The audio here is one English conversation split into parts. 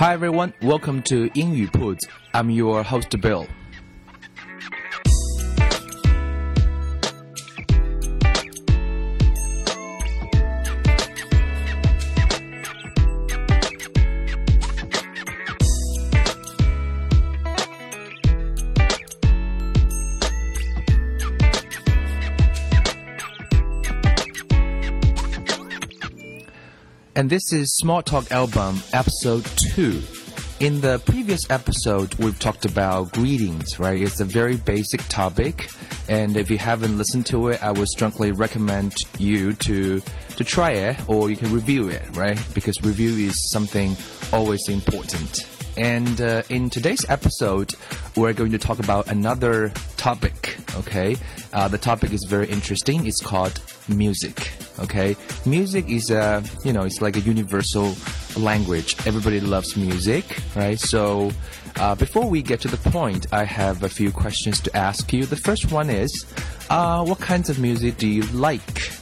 Hi everyone, welcome to 英语 Put. I'm your host Bill. And this is Small Talk Album, episode 2. In the previous episode, we've talked about greetings, right? It's a very basic topic. And if you haven't listened to it, I would strongly recommend you to, to try it or you can review it, right? Because review is something always important. And uh, in today's episode, we're going to talk about another topic, okay? Uh, the topic is very interesting. It's called music, okay? Music is a, you know, it's like a universal language. Everybody loves music, right? So, uh, before we get to the point, I have a few questions to ask you. The first one is, uh, what kinds of music do you like?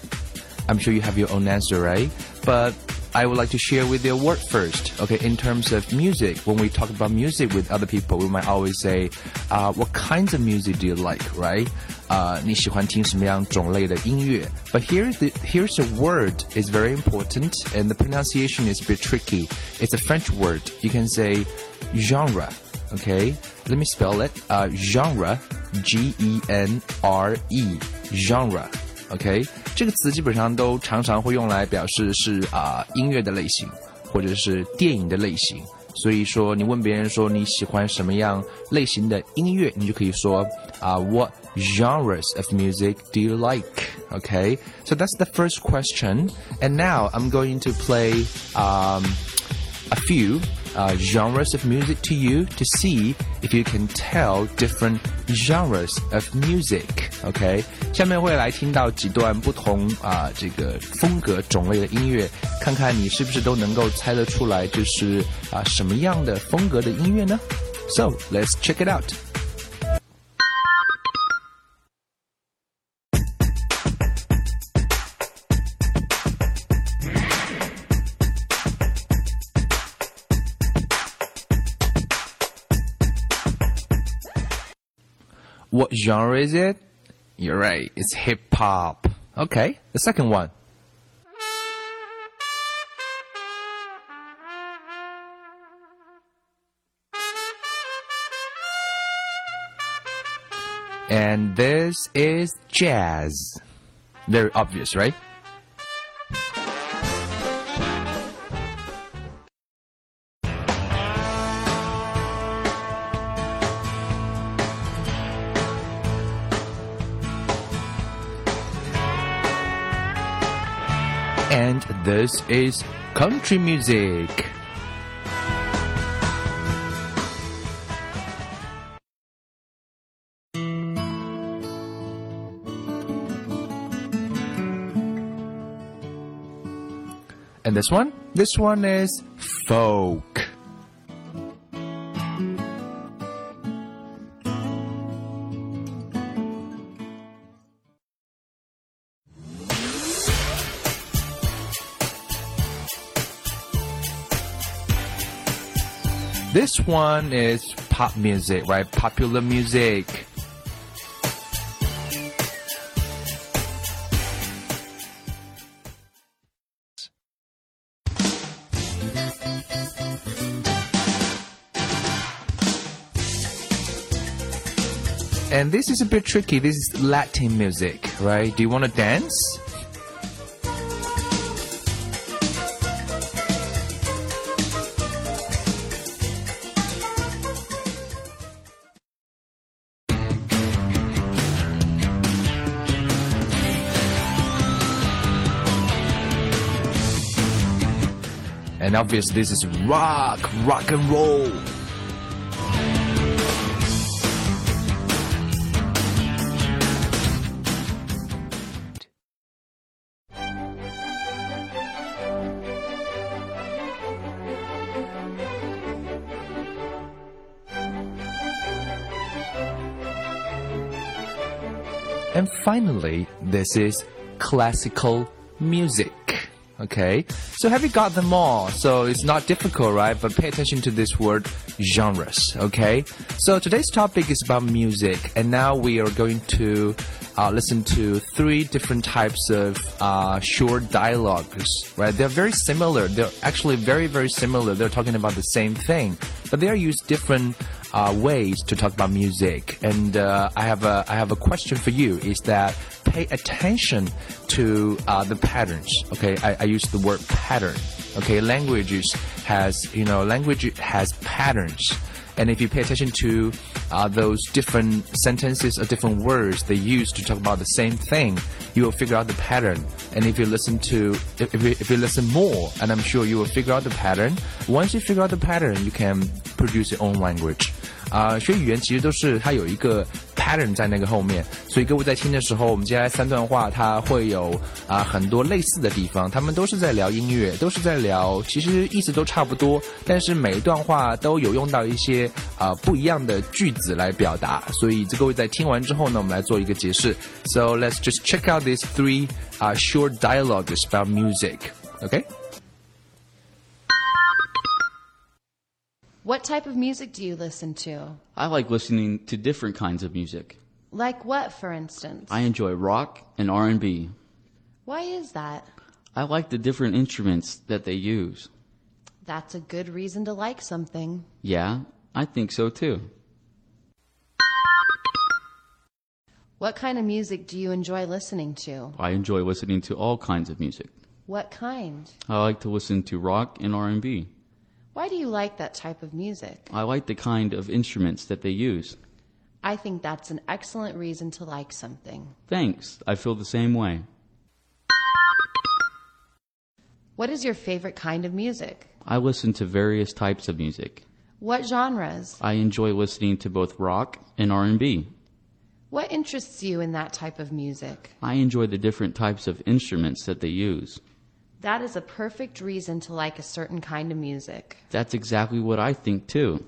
I'm sure you have your own answer, right? But I would like to share with you a word first. Okay, in terms of music, when we talk about music with other people, we might always say, uh, "What kinds of music do you like?" Right? Uh, 你喜欢听什么样种类的音乐? But here's the here's a word is very important, and the pronunciation is a bit tricky. It's a French word. You can say genre. Okay, let me spell it. Uh, genre, G E N R E, genre. OK，这个词基本上都常常会用来表示是啊、呃、音乐的类型，或者是电影的类型。 所以说，你问别人说你喜欢什么样类型的音乐，你就可以说啊、uh, What genres of music do you like? Okay, so that's the first question. And now I'm going to play um, a few uh, genres of music to you to see if you can tell different genres of music. OK，下面会来听到几段不同啊、呃、这个风格种类的音乐，看看你是不是都能够猜得出来，就是啊、呃、什么样的风格的音乐呢？So let's check it out. What genre is it? You're right, it's hip hop. Okay, the second one. And this is jazz. Very obvious, right? This is country music. And this one? This one is folk. This one is pop music, right? Popular music. And this is a bit tricky. This is Latin music, right? Do you want to dance? And obviously, this is rock, rock and roll. And finally, this is classical music. Okay, so have you got them all? So it's not difficult, right? But pay attention to this word genres. Okay, so today's topic is about music, and now we are going to uh, listen to three different types of uh, short dialogues. Right? They're very similar. They're actually very very similar. They're talking about the same thing, but they are used different uh, ways to talk about music. And uh, I have a I have a question for you. Is that pay attention to uh, the patterns? Okay, I, I use the word pattern. Okay, languages has you know language has patterns. And if you pay attention to uh, those different sentences or different words they use to talk about the same thing, you will figure out the pattern. And if you listen to, if, if, you, if you listen more, and I'm sure you will figure out the pattern. Once you figure out the pattern, you can produce your own language. 啊，学语言其实都是它有一个 pattern 在那个后面，所以各位在听的时候，我们接下来三段话，它会有啊很多类似的地方，他们都是在聊音乐，都是在聊，其实意思都差不多，但是每一段话都有用到一些啊不一样的句子来表达，所以这各位在听完之后呢，我们来做一个解释。So let's just check out these three uh short dialogues about music. Okay. What type of music do you listen to? I like listening to different kinds of music. Like what, for instance? I enjoy rock and R&B. Why is that? I like the different instruments that they use. That's a good reason to like something. Yeah, I think so too. What kind of music do you enjoy listening to? I enjoy listening to all kinds of music. What kind? I like to listen to rock and R&B. Why do you like that type of music? I like the kind of instruments that they use. I think that's an excellent reason to like something. Thanks. I feel the same way. What is your favorite kind of music? I listen to various types of music. What genres? I enjoy listening to both rock and R&B. What interests you in that type of music? I enjoy the different types of instruments that they use. That is a perfect reason to like a certain kind of music. That's exactly what I think too.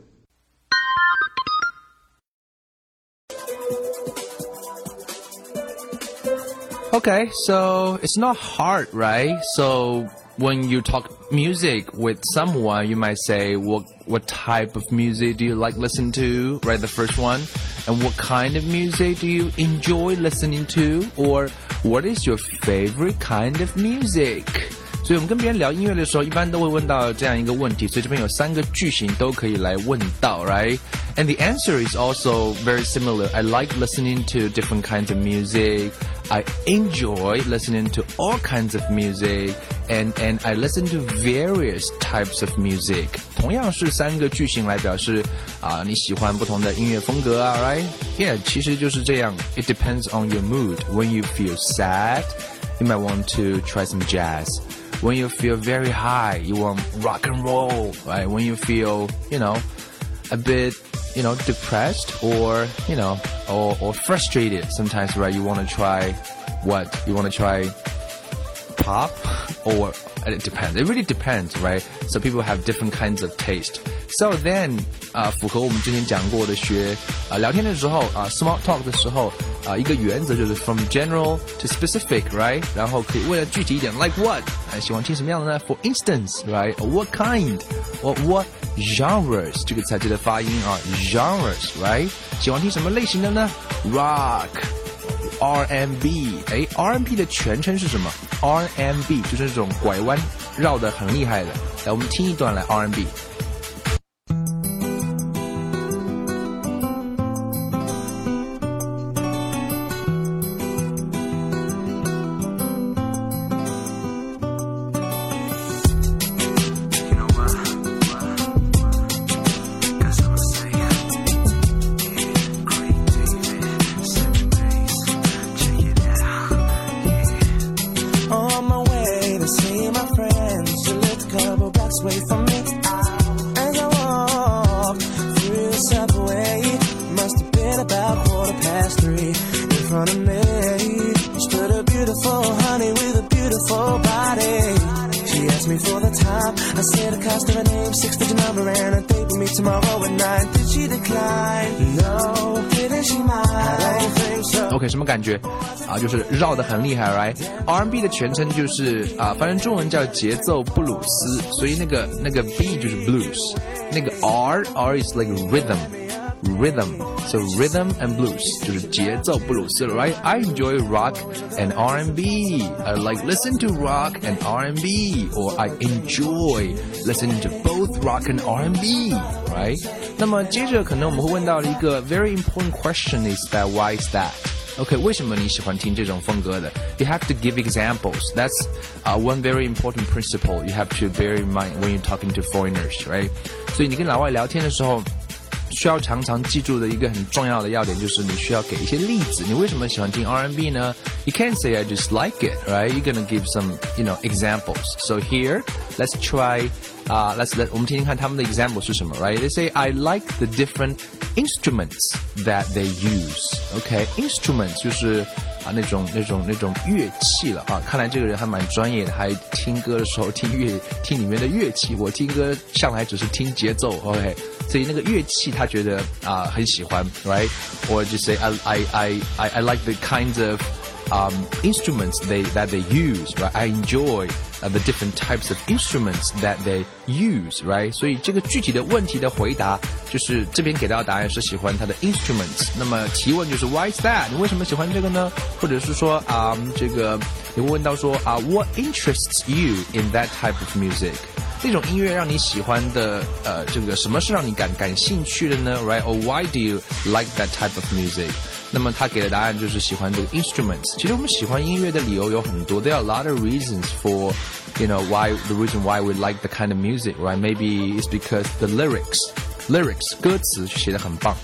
Okay, so it's not hard, right? So when you talk music with someone, you might say, "What what type of music do you like listen to?" Right, the first one, and what kind of music do you enjoy listening to, or what is your favorite kind of music? 所以我们跟别人聊音乐的时候，一般都会问到这样一个问题。所以这边有三个句型都可以来问到，right？And the answer is also very similar. I like listening to different kinds of music. I enjoy listening to all kinds of music, and and I listen to various types of music. 同样是三个句型来表示啊你喜欢不同的音乐风格啊，right？Yeah，其实就是这样。It depends on your mood. When you feel sad, you might want to try some jazz when you feel very high, you want rock and roll, right? When you feel, you know, a bit, you know, depressed or, you know, or, or frustrated sometimes, right? You want to try what? You want to try pop or it depends. It really depends, right? So people have different kinds of taste. So then, 啊、uh,，符合我们之前讲过的学啊、uh, 聊天的时候啊、uh, small talk 的时候啊、uh, 一个原则就是 from general to specific, right? 然后可以为了具体一点，like what？哎，喜欢听什么样的呢？For instance, right? What kind? Or what genres？这个才记得发音啊，genres, right? 喜欢听什么类型的呢？Rock。 RMB，哎，RMB 的全称是什么？RMB 就是这种拐弯绕的很厉害的。来，我们听一段来，RMB。tomorrow at nine. Did she decline? No, didn't she mind? I don't think so. OK，什么感觉啊？就是绕的很厉害，right？R&B 的全称就是啊，翻成中文叫节奏布鲁斯，所以那个那个 B 就是 blues，那个 R R is like rhythm。rhythm. So rhythm and blues 就是节奏布鲁斯，right? I enjoy rock and R&B. I like listen to rock and R&B, or I enjoy listening to both rock and R&B, right? 那么接着可能我们会问到一个 very important question is that why is that? OK，为什么你喜欢听这种风格的？You have to give examples. That's uh, one very important principle you have to bear in mind when you're talking to foreigners, right? 所以你跟老外聊天的时候。 需要常常记住的一个很重要的要点就是你需要给一些例子。你为什么喜欢听 R&B 呢？You can't say I just like it, right? You're gonna give some, you know, examples. So here, let's try. Uh, let's let 我们听听看他们的 example 是什么，right? They say I like the different instruments that they use. OK, instruments 就是啊那种那种那种乐器了啊。看来这个人还蛮专业的，还听歌的时候听乐听里面的乐器。我听歌向来只是听节奏，OK。 所以那个乐器他觉得啊、呃、很喜欢，right？Or just say I I I I like the kinds of um, instruments they that they use, right? I enjoy uh, the different types of instruments that they use, right? 所以这个具体的问题的回答就是这边给到的答案是喜欢它的 instruments。那么提问就是 Why is that？你为什么喜欢这个呢？或者是说啊、um, 这个你会问到说啊、uh, What interests you in that type of music？ 那种音乐让你喜欢的，呃，这个什么是让你感感兴趣的呢？Right? Or why do you like that type of music? 那么他给的答案就是喜欢这个 instruments。其实我们喜欢音乐的理由有很多，there are a lot of reasons for, you know, why the reason why we like the kind of music, right? Maybe it's because the lyrics, lyrics 歌词写的很棒，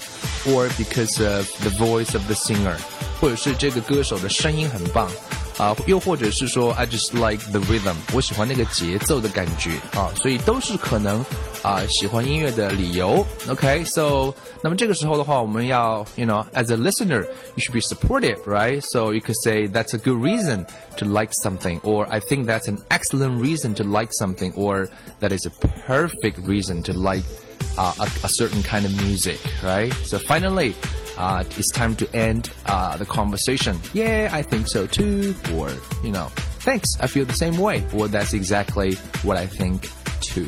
or because of the voice of the singer，或者是这个歌手的声音很棒。 啊，又或者是说，I just like the rhythm，我喜欢那个节奏的感觉啊，所以都是可能啊喜欢音乐的理由。OK，so，那么这个时候的话，我们要，you know，as a listener，you should be supportive，right？So you could say that's a good reason to like something，or I think that's an excellent reason to like something，or that is a perfect reason to like uh, a, a certain kind of music，right？So finally uh, it's time to end uh, the conversation. Yeah, I think so too. Or, you know, thanks, I feel the same way. Or that's exactly what I think too.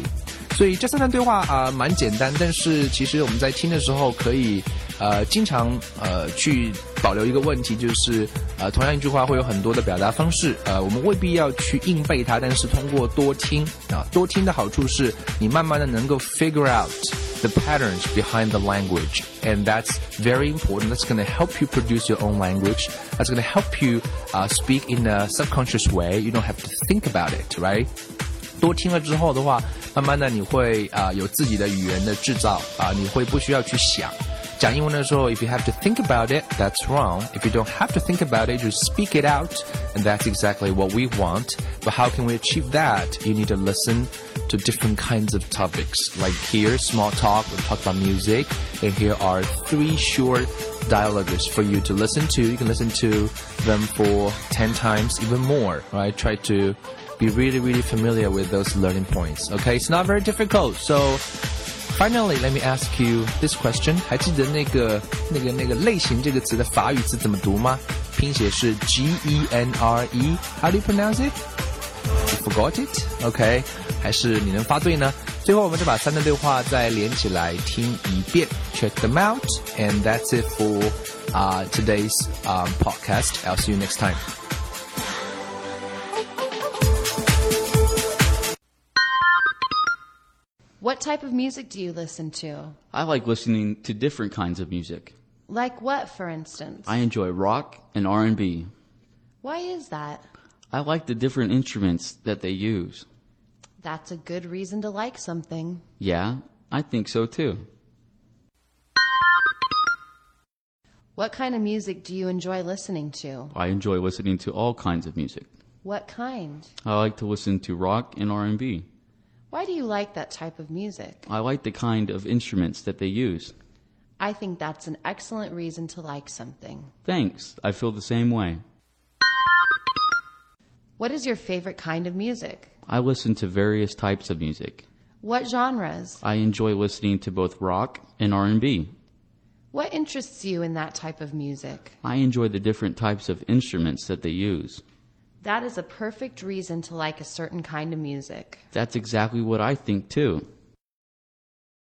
所以这三段对话啊，蛮、呃、简单，但是其实我们在听的时候可以呃经常呃去保留一个问题，就是呃同样一句话会有很多的表达方式，呃我们未必要去硬背它，但是通过多听啊，多听的好处是你慢慢的能够 figure out。 the patterns behind the language. And that's very important. That's going to help you produce your own language. That's going to help you uh, speak in a subconscious way. You don't have to think about it, right? 多听了之后的话，慢慢的你会啊、呃、有自己的语言的制造啊、呃，你会不需要去想。讲英文的时候，if you have to think about it, that's wrong. If you don't have to think about it, just speak it out, and that's exactly what we want. But how can we achieve that? You need to listen to different kinds of topics. Like here, small talk, we talk about music, and here are three short dialogues for you to listen to. You can listen to them for 10 times, even more, right? Try to be really, really familiar with those learning points. Okay, it's not very difficult. So Finally, let me ask you this question. 还记得那个那个那个类型这个词的法语词怎么读吗？拼写是 G E N R E. How do you pronounce it? You forgot it? OK， 还是你能发对呢？最后，我们再把三段对话再连起来听一遍，check them out. And that's it for uh, today's um, podcast. I'll see you next time. What type of music do you listen to? I like listening to different kinds of music. Like what, for instance? I enjoy rock and R&B. Why is that? I like the different instruments that they use. That's a good reason to like something. Yeah, I think so too. What kind of music do you enjoy listening to? I enjoy listening to all kinds of music. What kind? I like to listen to rock and R&B. Why do you like that type of music? I like the kind of instruments that they use. I think that's an excellent reason to like something. Thanks. I feel the same way. What is your favorite kind of music? I listen to various types of music. What genres? I enjoy listening to both rock and R&B. What interests you in that type of music? I enjoy the different types of instruments that they use. That is a perfect reason to like a certain kind of music. That's exactly what I think too.